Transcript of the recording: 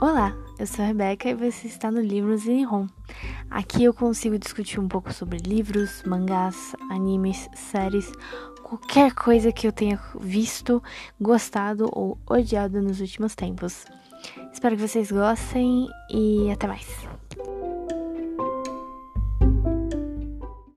Olá, eu sou a Rebeca e você está no Livros em Rom. Aqui eu consigo discutir um pouco sobre livros, mangás, animes, séries, qualquer coisa que eu tenha visto, gostado ou odiado nos últimos tempos. Espero que vocês gostem e até mais.